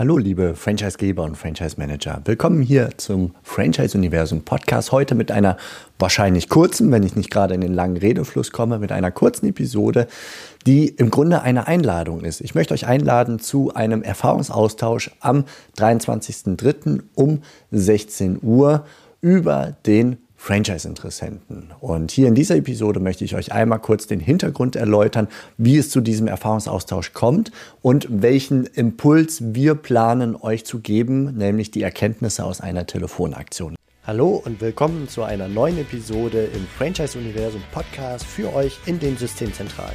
Hallo, liebe Franchisegeber und Franchise-Manager. Willkommen hier zum Franchise-Universum Podcast. Heute mit einer wahrscheinlich kurzen, wenn ich nicht gerade in den langen Redefluss komme, mit einer kurzen Episode, die im Grunde eine Einladung ist. Ich möchte euch einladen zu einem Erfahrungsaustausch am 23.03. um 16 Uhr über den Franchise-Interessenten. Und hier in dieser Episode möchte ich euch einmal kurz den Hintergrund erläutern, wie es zu diesem Erfahrungsaustausch kommt und welchen Impuls wir planen, euch zu geben, nämlich die Erkenntnisse aus einer Telefonaktion. Hallo und willkommen zu einer neuen Episode im Franchise-Universum Podcast für euch in den Systemzentralen.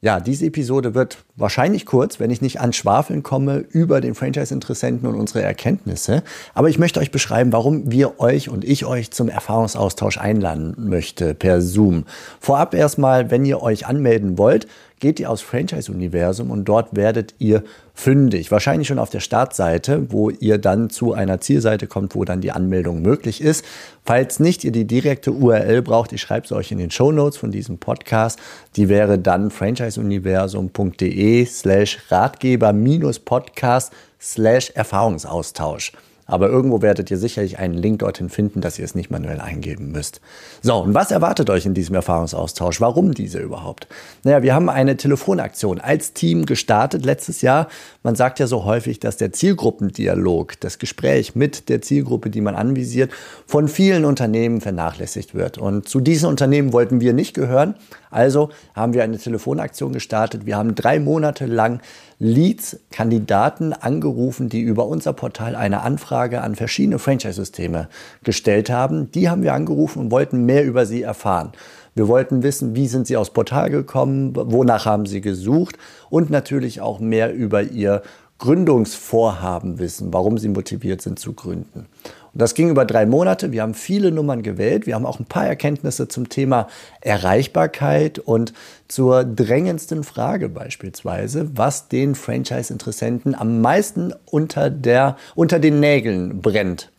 Ja, diese Episode wird wahrscheinlich kurz, wenn ich nicht an Schwafeln komme über den Franchise-Interessenten und unsere Erkenntnisse. Aber ich möchte euch beschreiben, warum wir euch und ich euch zum Erfahrungsaustausch einladen möchte per Zoom. Vorab erstmal, wenn ihr euch anmelden wollt, geht ihr aufs Franchise-Universum und dort werdet ihr fündig. Wahrscheinlich schon auf der Startseite, wo ihr dann zu einer Zielseite kommt, wo dann die Anmeldung möglich ist. Falls nicht ihr die direkte URL braucht, ich schreibe es euch in den Show Notes von diesem Podcast. Die wäre dann franchiseuniversum.de slash Ratgeber-Podcast slash Erfahrungsaustausch. Aber irgendwo werdet ihr sicherlich einen Link dorthin finden, dass ihr es nicht manuell eingeben müsst. So, und was erwartet euch in diesem Erfahrungsaustausch? Warum diese überhaupt? Naja, wir haben eine Telefonaktion als Team gestartet letztes Jahr. Man sagt ja so häufig, dass der Zielgruppendialog, das Gespräch mit der Zielgruppe, die man anvisiert, von vielen Unternehmen vernachlässigt wird. Und zu diesen Unternehmen wollten wir nicht gehören. Also haben wir eine Telefonaktion gestartet. Wir haben drei Monate lang Leads, Kandidaten angerufen, die über unser Portal eine Anfrage an verschiedene Franchise-Systeme gestellt haben. Die haben wir angerufen und wollten mehr über sie erfahren. Wir wollten wissen, wie sind sie aufs Portal gekommen, wonach haben sie gesucht und natürlich auch mehr über ihr Gründungsvorhaben wissen, warum sie motiviert sind zu gründen. Und das ging über drei Monate. Wir haben viele Nummern gewählt. Wir haben auch ein paar Erkenntnisse zum Thema Erreichbarkeit und zur drängendsten Frage beispielsweise, was den Franchise-Interessenten am meisten unter, der, unter den Nägeln brennt.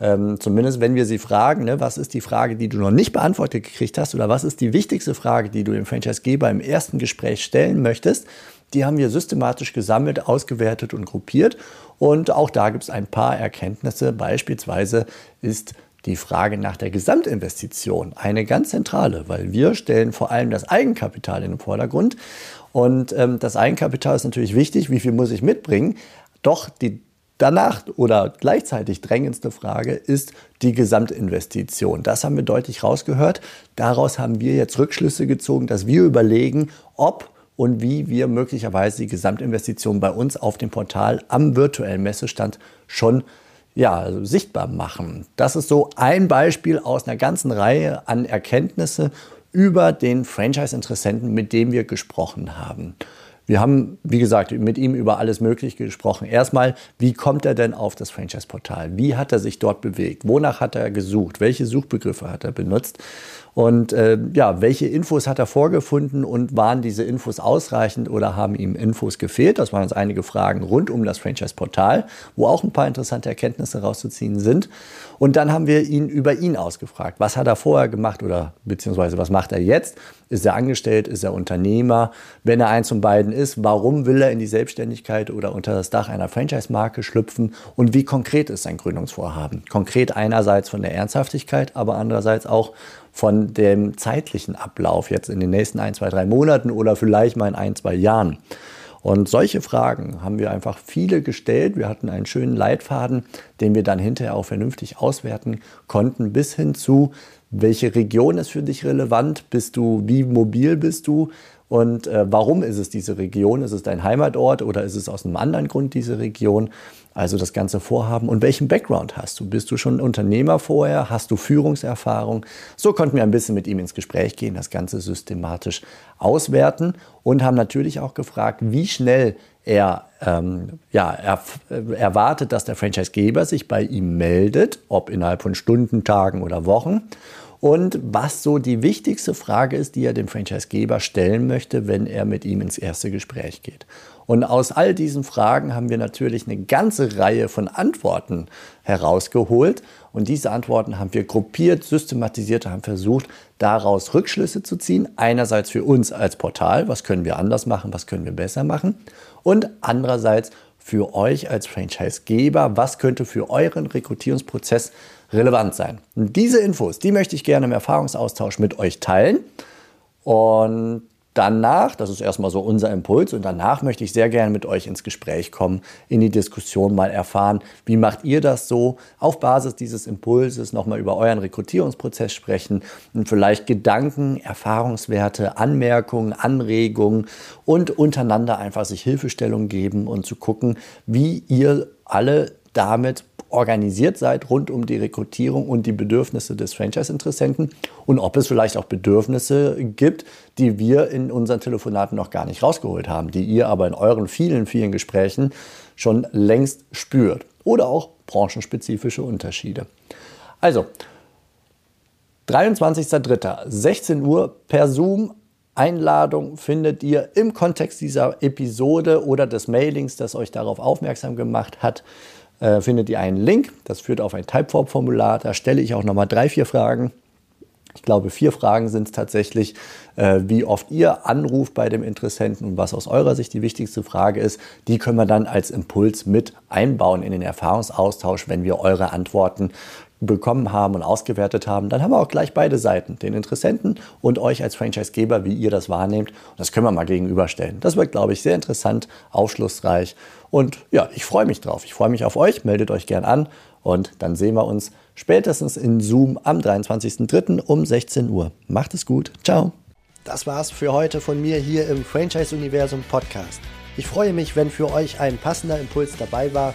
Ähm, zumindest wenn wir sie fragen, ne, was ist die Frage, die du noch nicht beantwortet gekriegt hast oder was ist die wichtigste Frage, die du dem Franchise-Geber im ersten Gespräch stellen möchtest, die haben wir systematisch gesammelt, ausgewertet und gruppiert. Und auch da gibt es ein paar Erkenntnisse. Beispielsweise ist die Frage nach der Gesamtinvestition eine ganz zentrale, weil wir stellen vor allem das Eigenkapital in den Vordergrund. Und ähm, das Eigenkapital ist natürlich wichtig, wie viel muss ich mitbringen. Doch die danach oder gleichzeitig drängendste Frage ist die Gesamtinvestition. Das haben wir deutlich rausgehört. Daraus haben wir jetzt Rückschlüsse gezogen, dass wir überlegen, ob und wie wir möglicherweise die Gesamtinvestition bei uns auf dem Portal am virtuellen Messestand schon ja, sichtbar machen. Das ist so ein Beispiel aus einer ganzen Reihe an Erkenntnisse über den Franchise-Interessenten, mit dem wir gesprochen haben. Wir haben, wie gesagt, mit ihm über alles Mögliche gesprochen. Erstmal, wie kommt er denn auf das Franchise-Portal? Wie hat er sich dort bewegt? Wonach hat er gesucht? Welche Suchbegriffe hat er benutzt? Und äh, ja, welche Infos hat er vorgefunden und waren diese Infos ausreichend oder haben ihm Infos gefehlt? Das waren uns einige Fragen rund um das Franchise-Portal, wo auch ein paar interessante Erkenntnisse rauszuziehen sind. Und dann haben wir ihn über ihn ausgefragt. Was hat er vorher gemacht oder beziehungsweise was macht er jetzt? Ist er angestellt? Ist er Unternehmer? Wenn er eins von beiden ist, warum will er in die Selbstständigkeit oder unter das Dach einer Franchise-Marke schlüpfen? Und wie konkret ist sein Gründungsvorhaben? Konkret einerseits von der Ernsthaftigkeit, aber andererseits auch von dem zeitlichen Ablauf jetzt in den nächsten ein, zwei, drei Monaten oder vielleicht mal in ein, zwei Jahren. Und solche Fragen haben wir einfach viele gestellt. Wir hatten einen schönen Leitfaden, den wir dann hinterher auch vernünftig auswerten konnten, bis hin zu, welche Region ist für dich relevant? Bist du, wie mobil bist du? Und äh, warum ist es diese Region? Ist es dein Heimatort oder ist es aus einem anderen Grund diese Region? Also das ganze Vorhaben. Und welchen Background hast du? Bist du schon Unternehmer vorher? Hast du Führungserfahrung? So konnten wir ein bisschen mit ihm ins Gespräch gehen, das Ganze systematisch auswerten und haben natürlich auch gefragt, wie schnell er ähm, ja, er, erwartet, dass der Franchisegeber sich bei ihm meldet, ob innerhalb von Stunden, Tagen oder Wochen und was so die wichtigste Frage ist, die er dem Franchisegeber stellen möchte, wenn er mit ihm ins erste Gespräch geht. Und aus all diesen Fragen haben wir natürlich eine ganze Reihe von Antworten herausgeholt. Und diese Antworten haben wir gruppiert, systematisiert, haben versucht, daraus Rückschlüsse zu ziehen. Einerseits für uns als Portal, was können wir anders machen, was können wir besser machen. Und andererseits für euch als Franchisegeber, was könnte für euren Rekrutierungsprozess relevant sein. Und diese Infos, die möchte ich gerne im Erfahrungsaustausch mit euch teilen. Und danach, das ist erstmal so unser Impuls, und danach möchte ich sehr gerne mit euch ins Gespräch kommen, in die Diskussion mal erfahren, wie macht ihr das so, auf Basis dieses Impulses nochmal über euren Rekrutierungsprozess sprechen und vielleicht Gedanken, Erfahrungswerte, Anmerkungen, Anregungen und untereinander einfach sich Hilfestellung geben und zu gucken, wie ihr alle damit organisiert seid rund um die Rekrutierung und die Bedürfnisse des Franchise-Interessenten und ob es vielleicht auch Bedürfnisse gibt, die wir in unseren Telefonaten noch gar nicht rausgeholt haben, die ihr aber in euren vielen, vielen Gesprächen schon längst spürt oder auch branchenspezifische Unterschiede. Also, 23.03. 16 Uhr per Zoom. Einladung findet ihr im Kontext dieser Episode oder des Mailings, das euch darauf aufmerksam gemacht hat äh, findet ihr einen Link. Das führt auf ein Typeform-Formular. Da stelle ich auch nochmal drei, vier Fragen. Ich glaube, vier Fragen sind es tatsächlich, äh, wie oft ihr anruft bei dem Interessenten und was aus eurer Sicht die wichtigste Frage ist. Die können wir dann als Impuls mit einbauen in den Erfahrungsaustausch, wenn wir eure Antworten bekommen haben und ausgewertet haben, dann haben wir auch gleich beide Seiten, den Interessenten und euch als Franchisegeber, wie ihr das wahrnehmt. Und das können wir mal gegenüberstellen. Das wird, glaube ich, sehr interessant, aufschlussreich. Und ja, ich freue mich drauf. Ich freue mich auf euch. Meldet euch gern an und dann sehen wir uns spätestens in Zoom am 23.03. um 16 Uhr. Macht es gut. Ciao. Das war's für heute von mir hier im Franchise Universum Podcast. Ich freue mich, wenn für euch ein passender Impuls dabei war